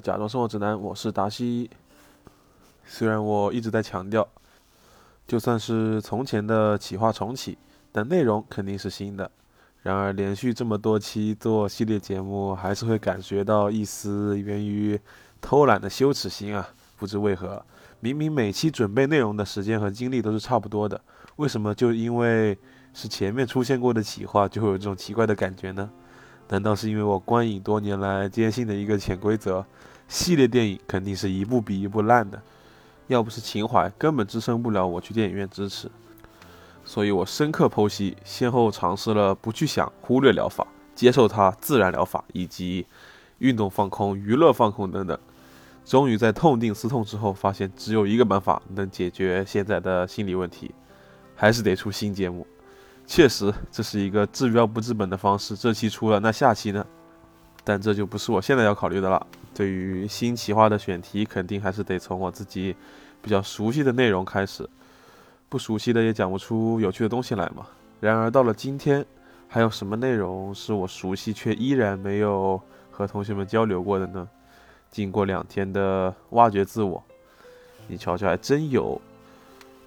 假装生活指南，我是达西。虽然我一直在强调，就算是从前的企划重启，但内容肯定是新的。然而，连续这么多期做系列节目，还是会感觉到一丝源于偷懒的羞耻心啊！不知为何，明明每期准备内容的时间和精力都是差不多的，为什么就因为是前面出现过的企划，就会有这种奇怪的感觉呢？难道是因为我观影多年来坚信的一个潜规则：系列电影肯定是一部比一部烂的，要不是情怀，根本支撑不了我去电影院支持。所以我深刻剖析，先后尝试了不去想、忽略疗法、接受它、自然疗法，以及运动放空、娱乐放空等等。终于在痛定思痛之后，发现只有一个办法能解决现在的心理问题，还是得出新节目。确实，这是一个治标不治本的方式。这期出了，那下期呢？但这就不是我现在要考虑的了。对于新企划的选题，肯定还是得从我自己比较熟悉的内容开始。不熟悉的也讲不出有趣的东西来嘛。然而到了今天，还有什么内容是我熟悉却依然没有和同学们交流过的呢？经过两天的挖掘自我，你瞧瞧，还真有。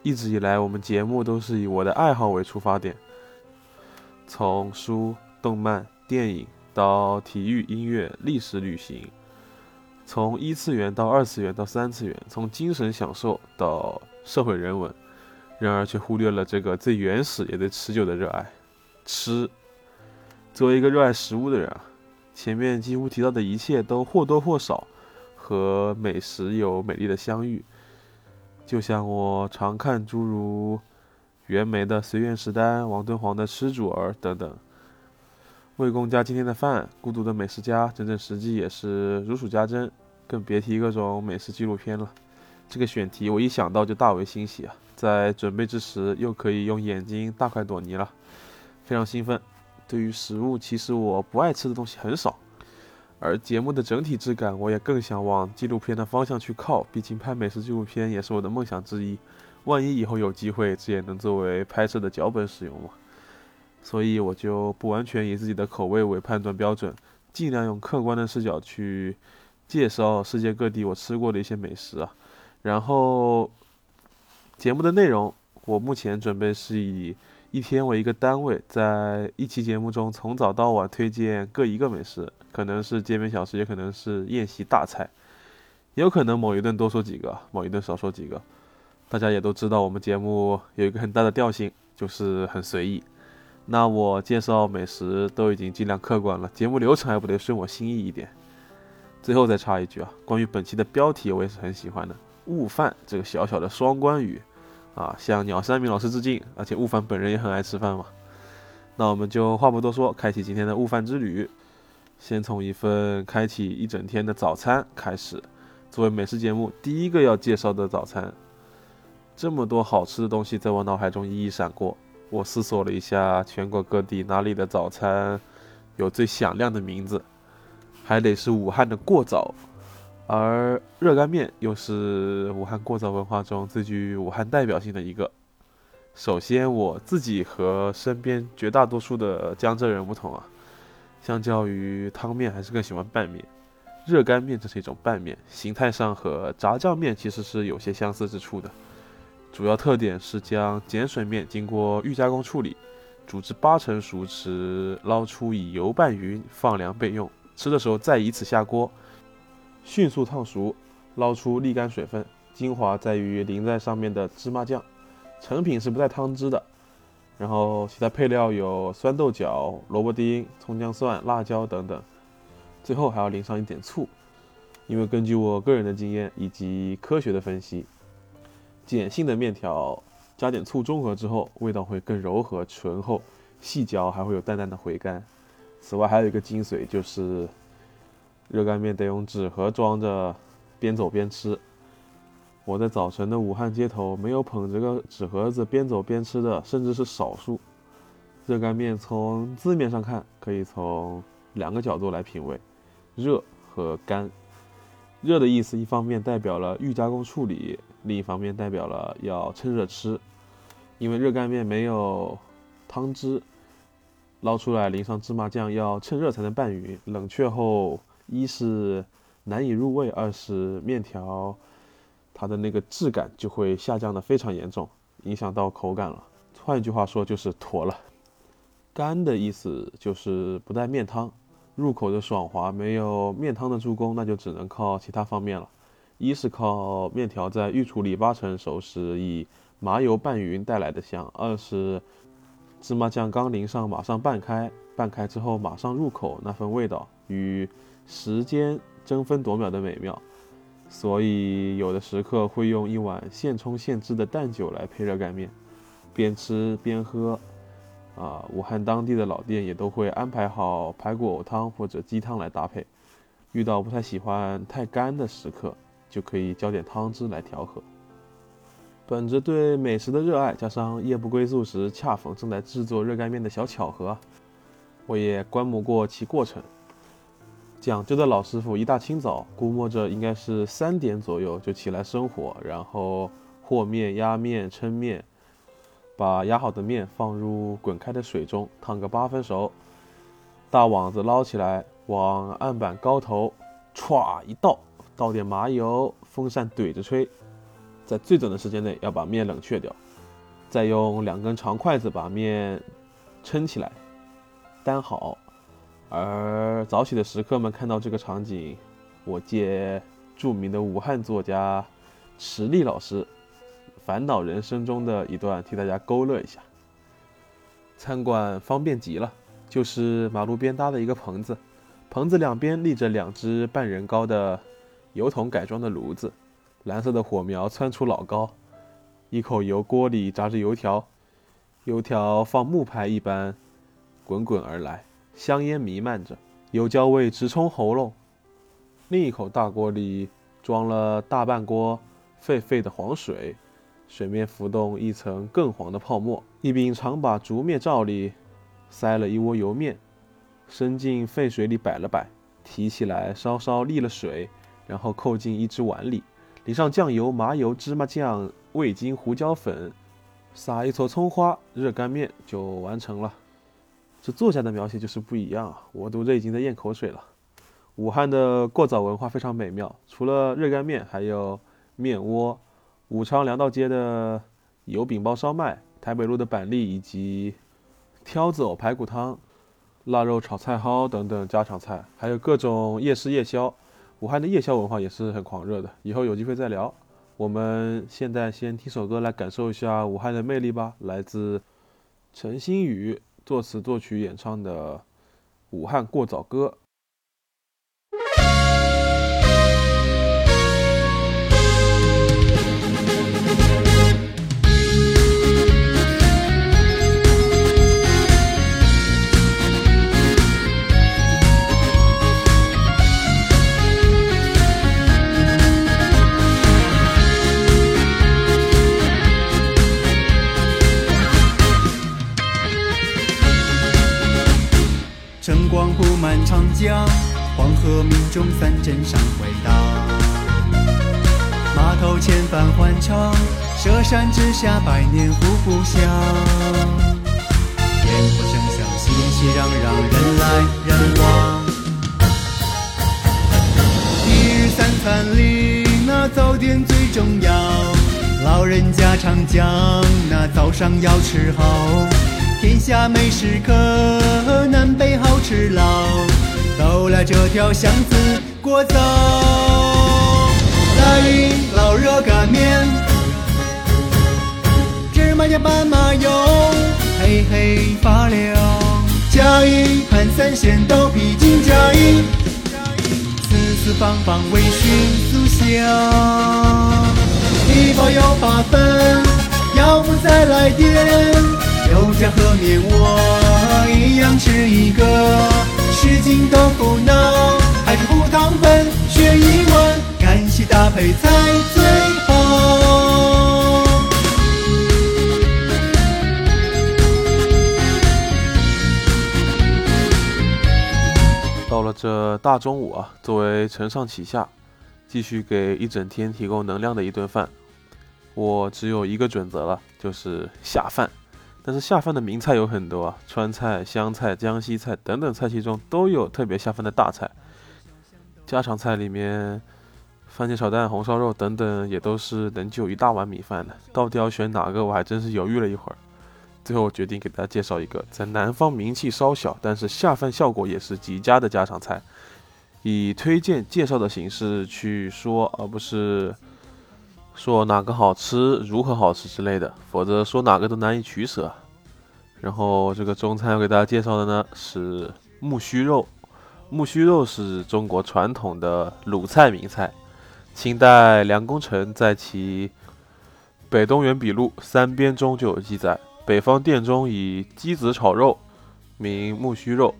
一直以来，我们节目都是以我的爱好为出发点。从书、动漫、电影到体育、音乐、历史、旅行，从一次元到二次元到三次元，从精神享受到社会人文，然而却忽略了这个最原始也最持久的热爱——吃。作为一个热爱食物的人啊，前面几乎提到的一切都或多或少和美食有美丽的相遇。就像我常看诸如。袁枚的《随园食单》，王敦煌的《吃主儿》等等，魏公家今天的饭，孤独的美食家，整整十季也是如数家珍，更别提各种美食纪录片了。这个选题我一想到就大为欣喜啊！在准备之时又可以用眼睛大快朵颐了，非常兴奋。对于食物，其实我不爱吃的东西很少，而节目的整体质感，我也更想往纪录片的方向去靠，毕竟拍美食纪录片也是我的梦想之一。万一以后有机会，这也能作为拍摄的脚本使用嘛？所以我就不完全以自己的口味为判断标准，尽量用客观的视角去介绍世界各地我吃过的一些美食啊。然后节目的内容，我目前准备是以一天为一个单位，在一期节目中从早到晚推荐各一个美食，可能是街边小吃，也可能是宴席大菜，也有可能某一顿多说几个，某一顿少说几个。大家也都知道，我们节目有一个很大的调性，就是很随意。那我介绍美食都已经尽量客观了，节目流程还不得顺我心意一点？最后再插一句啊，关于本期的标题，我也是很喜欢的“悟饭”这个小小的双关语，啊，向鸟山明老师致敬。而且悟饭本人也很爱吃饭嘛。那我们就话不多说，开启今天的悟饭之旅。先从一份开启一整天的早餐开始，作为美食节目第一个要介绍的早餐。这么多好吃的东西在我脑海中一一闪过，我思索了一下，全国各地哪里的早餐有最响亮的名字，还得是武汉的过早，而热干面又是武汉过早文化中最具武汉代表性的一个。首先，我自己和身边绝大多数的江浙人不同啊，相较于汤面，还是更喜欢拌面。热干面这是一种拌面，形态上和炸酱面其实是有些相似之处的。主要特点是将碱水面经过预加工处理，煮至八成熟时捞出，以油拌匀，放凉备用。吃的时候再以此下锅，迅速烫熟，捞出沥干水分。精华在于淋在上面的芝麻酱，成品是不带汤汁的。然后其他配料有酸豆角、萝卜丁、葱姜蒜、辣椒等等。最后还要淋上一点醋，因为根据我个人的经验以及科学的分析。碱性的面条加点醋中和之后，味道会更柔和醇厚，细嚼还会有淡淡的回甘。此外还有一个精髓就是，热干面得用纸盒装着，边走边吃。我在早晨的武汉街头没有捧着个纸盒子边走边吃的，甚至是少数。热干面从字面上看，可以从两个角度来品味：热和干。热的意思，一方面代表了预加工处理。另一方面代表了要趁热吃，因为热干面没有汤汁，捞出来淋上芝麻酱要趁热才能拌匀。冷却后，一是难以入味；二是面条它的那个质感就会下降的非常严重，影响到口感了。换一句话说就是坨了。干的意思就是不带面汤，入口的爽滑没有面汤的助攻，那就只能靠其他方面了。一是靠面条在预处理八成熟时以麻油拌匀带来的香；二是芝麻酱刚淋上马上拌开，拌开之后马上入口那份味道与时间争分夺秒的美妙。所以有的食客会用一碗现冲现制的蛋酒来配热干面，边吃边喝。啊，武汉当地的老店也都会安排好排骨藕汤或者鸡汤来搭配。遇到不太喜欢太干的食客，就可以浇点汤汁来调和。本着对美食的热爱，加上夜不归宿时恰逢正在制作热干面的小巧合，我也观摩过其过程。讲究的老师傅一大清早，估摸着应该是三点左右就起来生火，然后和面、压面、抻面。把压好的面放入滚开的水中烫个八分熟，大网子捞起来，往案板高头歘一倒，倒点麻油，风扇怼着吹，在最短的时间内要把面冷却掉，再用两根长筷子把面撑起来，担好。而早起的食客们看到这个场景，我借著名的武汉作家池莉老师。烦恼人生中的一段，替大家勾勒一下。餐馆方便极了，就是马路边搭的一个棚子，棚子两边立着两只半人高的油桶改装的炉子，蓝色的火苗窜出老高，一口油锅里炸着油条，油条放木牌一般滚滚而来，香烟弥漫着，油焦味直冲喉咙。另一口大锅里装了大半锅沸沸的黄水。水面浮动一层更黄的泡沫，一柄长把竹篾罩里塞了一窝油面，伸进沸水里摆了摆，提起来稍稍沥了水，然后扣进一只碗里，淋上酱油、麻油、芝麻酱、味精、胡椒粉，撒一撮葱花，热干面就完成了。这作家的描写就是不一样啊！我读着已经在咽口水了。武汉的过早文化非常美妙，除了热干面，还有面窝。武昌粮道街的油饼包烧麦，台北路的板栗以及挑子藕排骨汤、腊肉炒菜蒿等等家常菜，还有各种夜市夜宵。武汉的夜宵文化也是很狂热的，以后有机会再聊。我们现在先听首歌来感受一下武汉的魅力吧，来自陈星宇作词作曲演唱的《武汉过早歌》。黄河，民众三镇上回荡。码头千帆欢唱，佘山之下百年胡故乡。烟火声响，熙熙攘攘，人来人往。一日三餐里，那早点最重要。老人家常讲，那早上要吃好。天下美食客南北好吃老，都来这条巷子过早。来一老热干面，芝麻酱拌麻油，嘿嘿发亮。加一盘三鲜豆皮筋，加一四四方方微醺酥香。一包要八分，要不再来点。油条和面我一样吃一个，什锦豆腐脑还是胡汤粉，选一碗，干稀搭配才最好。到了这大中午啊，作为承上启下，继续给一整天提供能量的一顿饭，我只有一个准则了，就是下饭。但是下饭的名菜有很多啊，川菜、湘菜、江西菜等等菜系中都有特别下饭的大菜。家常菜里面，番茄炒蛋、红烧肉等等也都是能就一大碗米饭的。到底要选哪个，我还真是犹豫了一会儿。最后我决定给大家介绍一个在南方名气稍小，但是下饭效果也是极佳的家常菜，以推荐介绍的形式去说，而不是说哪个好吃、如何好吃之类的，否则说哪个都难以取舍。然后这个中餐要给大家介绍的呢是木须肉。木须肉是中国传统的鲁菜名菜。清代梁功臣在其《北东园笔录》三编中就有记载：北方店中以鸡子炒肉，名木须肉，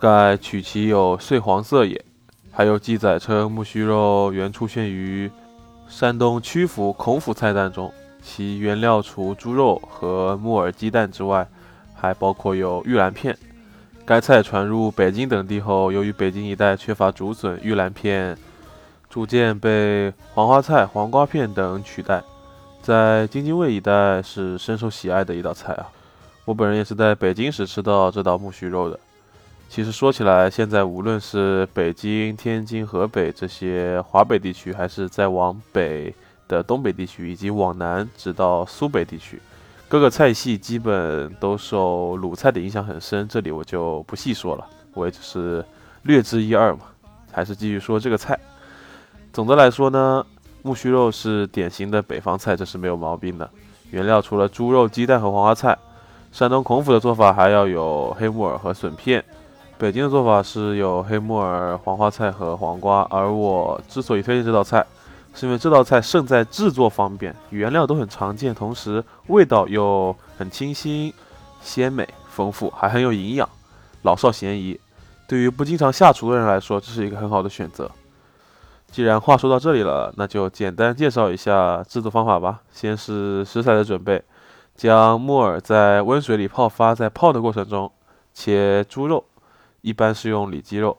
盖取其有碎黄色也。还有记载称木须肉原出现于山东曲阜孔府菜单中，其原料除猪肉和木耳鸡蛋之外，还包括有玉兰片。该菜传入北京等地后，由于北京一带缺乏竹笋，玉兰片逐渐被黄花菜、黄瓜片等取代。在京津卫一带是深受喜爱的一道菜啊！我本人也是在北京时吃到这道木须肉的。其实说起来，现在无论是北京、天津、河北这些华北地区，还是再往北的东北地区，以及往南直到苏北地区。各个菜系基本都受鲁菜的影响很深，这里我就不细说了，我也只是略知一二嘛。还是继续说这个菜。总的来说呢，木须肉是典型的北方菜，这是没有毛病的。原料除了猪肉、鸡蛋和黄花菜，山东孔府的做法还要有黑木耳和笋片，北京的做法是有黑木耳、黄花菜和黄瓜。而我之所以推荐这道菜，是因为这道菜胜在制作方便，原料都很常见，同时味道又很清新、鲜美、丰富，还很有营养，老少咸宜。对于不经常下厨的人来说，这是一个很好的选择。既然话说到这里了，那就简单介绍一下制作方法吧。先是食材的准备，将木耳在温水里泡发，在泡的过程中切猪肉，一般是用里脊肉，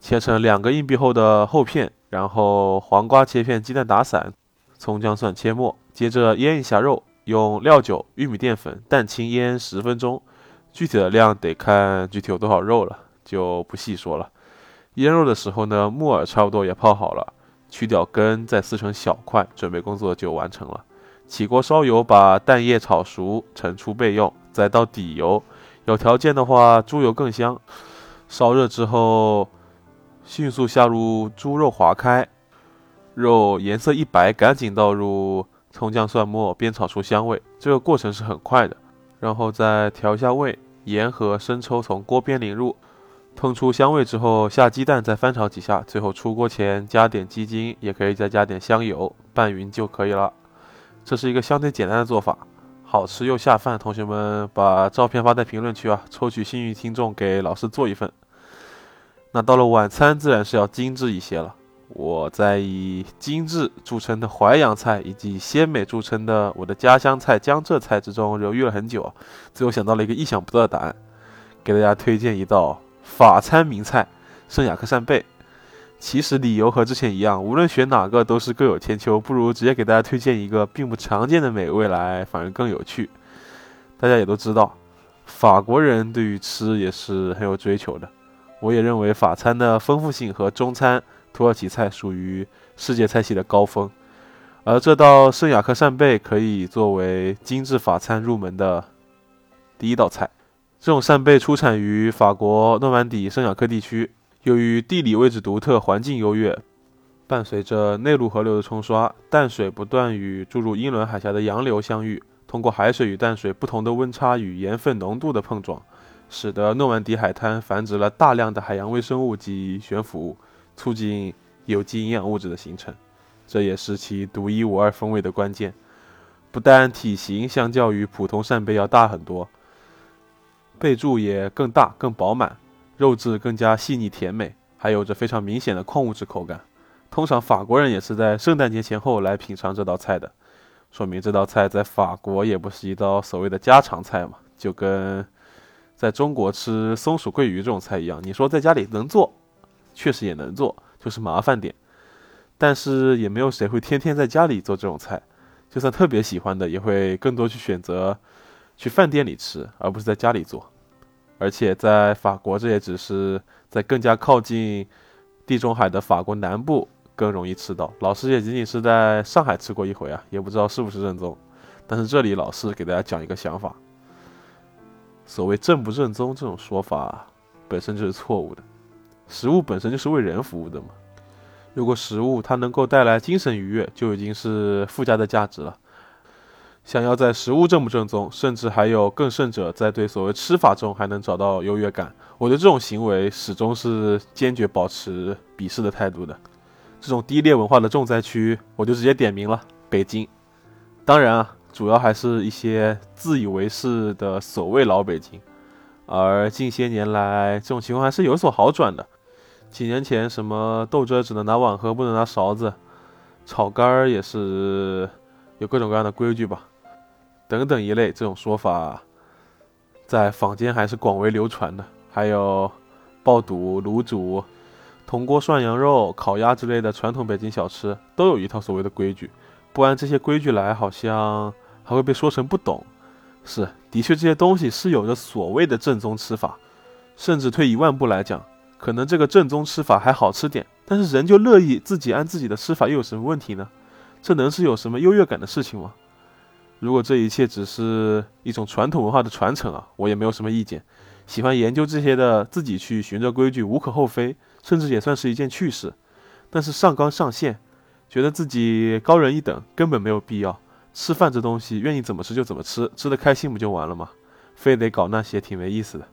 切成两个硬币厚的厚片。然后黄瓜切片，鸡蛋打散，葱姜蒜切末，接着腌一下肉，用料酒、玉米淀粉、蛋清腌十分钟。具体的量得看具体有多少肉了，就不细说了。腌肉的时候呢，木耳差不多也泡好了，去掉根，再撕成小块，准备工作就完成了。起锅烧油，把蛋液炒熟，盛出备用。再倒底油，有条件的话，猪油更香。烧热之后。迅速下入猪肉，划开，肉颜色一白，赶紧倒入葱姜蒜末，煸炒出香味。这个过程是很快的，然后再调一下味，盐和生抽从锅边淋入，烹出香味之后下鸡蛋，再翻炒几下，最后出锅前加点鸡精，也可以再加点香油，拌匀就可以了。这是一个相对简单的做法，好吃又下饭。同学们把照片发在评论区啊，抽取幸运听众给老师做一份。那到了晚餐，自然是要精致一些了。我在以精致著称的淮扬菜以及鲜美著称的我的家乡菜江浙菜之中犹豫了很久，最后想到了一个意想不到的答案，给大家推荐一道法餐名菜——圣雅克扇贝。其实理由和之前一样，无论选哪个都是各有千秋，不如直接给大家推荐一个并不常见的美味来，反而更有趣。大家也都知道，法国人对于吃也是很有追求的。我也认为法餐的丰富性和中餐土耳其菜属于世界菜系的高峰，而这道圣雅克扇贝可以作为精致法餐入门的第一道菜。这种扇贝出产于法国诺曼底圣雅克地区，由于地理位置独特、环境优越，伴随着内陆河流的冲刷，淡水不断与注入英伦海峡的洋流相遇，通过海水与淡水不同的温差与盐分浓度的碰撞。使得诺曼底海滩繁殖了大量的海洋微生物及悬浮物，促进有机营养物质的形成，这也是其独一无二风味的关键。不但体型相较于普通扇贝要大很多，贝柱也更大更饱满，肉质更加细腻甜美，还有着非常明显的矿物质口感。通常法国人也是在圣诞节前后来品尝这道菜的，说明这道菜在法国也不是一道所谓的家常菜嘛，就跟。在中国吃松鼠桂鱼这种菜一样，你说在家里能做，确实也能做，就是麻烦点。但是也没有谁会天天在家里做这种菜，就算特别喜欢的，也会更多去选择去饭店里吃，而不是在家里做。而且在法国，这也只是在更加靠近地中海的法国南部更容易吃到。老师也仅仅是在上海吃过一回啊，也不知道是不是正宗。但是这里老师给大家讲一个想法：所谓正不正宗这种说法本身就是错误的。食物本身就是为人服务的嘛。如果食物它能够带来精神愉悦，就已经是附加的价值了。想要在食物正不正宗，甚至还有更甚者，在对所谓吃法中还能找到优越感，我对这种行为始终是坚决保持鄙视的态度的。这种低劣文化的重灾区，我就直接点名了：北京。当然啊，主要还是一些自以为是的所谓老北京。而近些年来，这种情况还是有所好转的。几年前，什么豆汁只能拿碗喝，不能拿勺子；炒肝儿也是有各种各样的规矩吧。等等一类这种说法，在坊间还是广为流传的。还有爆肚、卤煮、铜锅涮羊肉、烤鸭之类的传统北京小吃，都有一套所谓的规矩。不按这些规矩来，好像还会被说成不懂。是，的确这些东西是有着所谓的正宗吃法。甚至退一万步来讲，可能这个正宗吃法还好吃点，但是人就乐意自己按自己的吃法，又有什么问题呢？这能是有什么优越感的事情吗？如果这一切只是一种传统文化的传承啊，我也没有什么意见。喜欢研究这些的，自己去循着规矩无可厚非，甚至也算是一件趣事。但是上纲上线，觉得自己高人一等，根本没有必要。吃饭这东西，愿意怎么吃就怎么吃，吃得开心不就完了吗？非得搞那些，挺没意思的。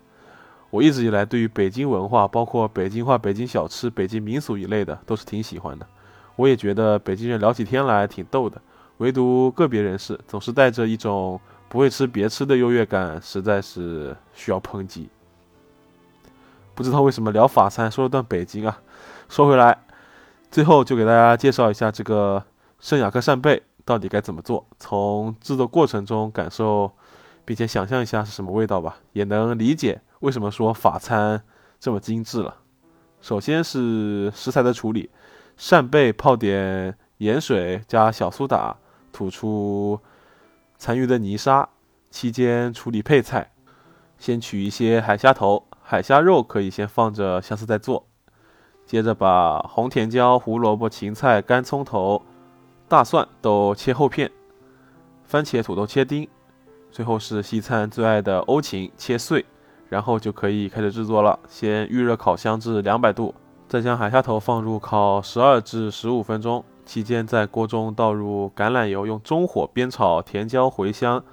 我一直以来对于北京文化，包括北京话、北京小吃、北京民俗一类的，都是挺喜欢的。我也觉得北京人聊起天来挺逗的。唯独个别人士总是带着一种不会吃别吃的优越感，实在是需要抨击。不知道为什么聊法餐说了段北京啊，说回来，最后就给大家介绍一下这个圣雅克扇贝到底该怎么做，从制作过程中感受，并且想象一下是什么味道吧，也能理解为什么说法餐这么精致了。首先是食材的处理，扇贝泡点盐水加小苏打。吐出残余的泥沙，期间处理配菜。先取一些海虾头、海虾肉，可以先放着，下次再做。接着把红甜椒、胡萝卜、芹菜、干葱头、大蒜都切厚片，番茄、土豆切丁。最后是西餐最爱的欧芹，切碎，然后就可以开始制作了。先预热烤箱至两百度，再将海虾头放入烤十二至十五分钟。期间，在锅中倒入橄榄油，用中火煸炒甜椒、茴香、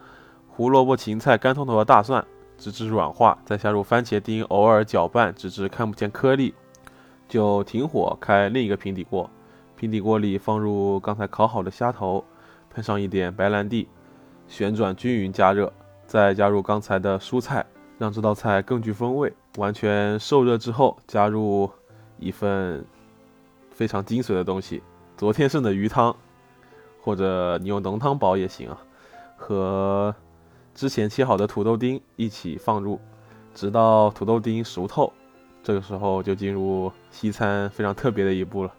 胡萝卜、芹菜、干葱头和大蒜，直至软化。再下入番茄丁，偶尔搅拌，直至看不见颗粒，就停火，开另一个平底锅。平底锅里放入刚才烤好的虾头，喷上一点白兰地，旋转均匀加热，再加入刚才的蔬菜，让这道菜更具风味。完全受热之后，加入一份非常精髓的东西。昨天剩的鱼汤，或者你用浓汤煲也行啊，和之前切好的土豆丁一起放入，直到土豆丁熟透。这个时候就进入西餐非常特别的一步了，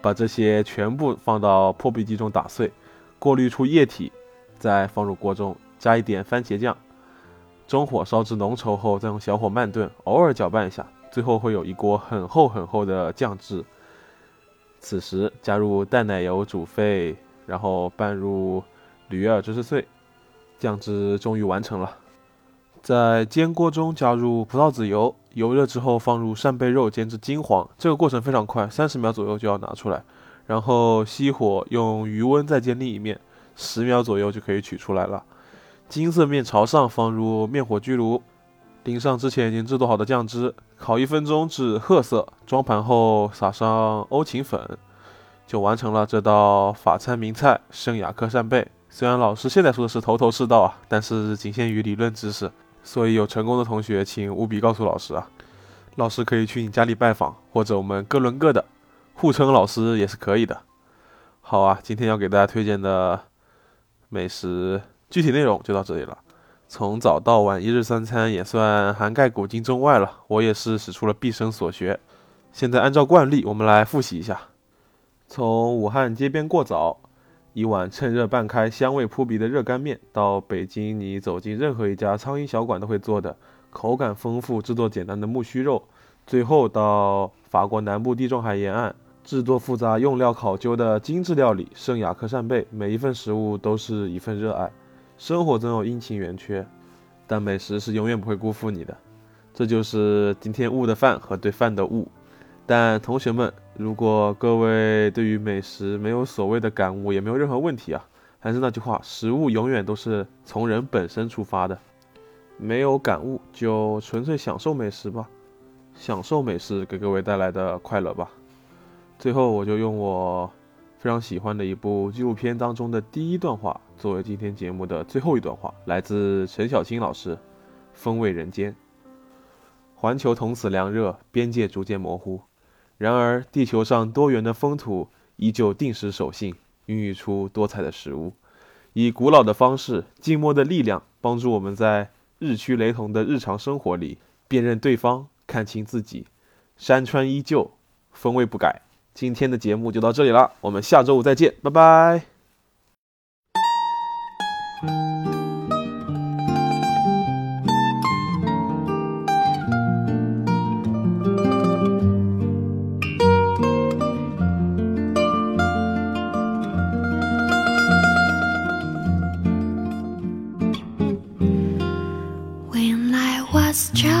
把这些全部放到破壁机中打碎，过滤出液体，再放入锅中，加一点番茄酱，中火烧至浓稠后，再用小火慢炖，偶尔搅拌一下，最后会有一锅很厚很厚的酱汁。此时加入淡奶油煮沸，然后拌入驴耳芝士碎，酱汁终于完成了。在煎锅中加入葡萄籽油，油热之后放入扇贝肉煎至金黄，这个过程非常快，三十秒左右就要拿出来。然后熄火，用余温再煎另一面，十秒左右就可以取出来了。金色面朝上，放入面火焗炉。淋上之前已经制作好的酱汁，烤一分钟至褐色，装盘后撒上欧芹粉，就完成了这道法餐名菜圣雅克扇贝。虽然老师现在说的是头头是道啊，但是仅限于理论知识，所以有成功的同学请务必告诉老师啊，老师可以去你家里拜访，或者我们各论各的，互称老师也是可以的。好啊，今天要给大家推荐的美食具体内容就到这里了。从早到晚一日三餐也算涵盖古今中外了，我也是使出了毕生所学。现在按照惯例，我们来复习一下：从武汉街边过早，一碗趁热半开、香味扑鼻的热干面，到北京你走进任何一家苍蝇小馆都会做的口感丰富、制作简单的木须肉，最后到法国南部地中海沿岸，制作复杂、用料考究的精致料理，圣雅克扇贝，每一份食物都是一份热爱。生活总有阴晴圆缺，但美食是永远不会辜负你的。这就是今天悟的饭和对饭的悟。但同学们，如果各位对于美食没有所谓的感悟，也没有任何问题啊。还是那句话，食物永远都是从人本身出发的。没有感悟，就纯粹享受美食吧，享受美食给各位带来的快乐吧。最后，我就用我非常喜欢的一部纪录片当中的第一段话，作为今天节目的最后一段话，来自陈小青老师，《风味人间》。环球同此凉热，边界逐渐模糊。然而，地球上多元的风土依旧定时守信，孕育出多彩的食物，以古老的方式、静默的力量，帮助我们在日趋雷同的日常生活里辨认对方，看清自己。山川依旧，风味不改。今天的节目就到这里了，我们下周五再见，拜拜。is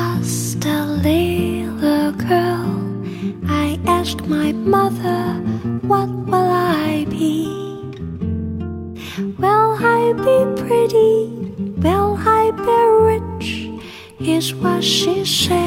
what she said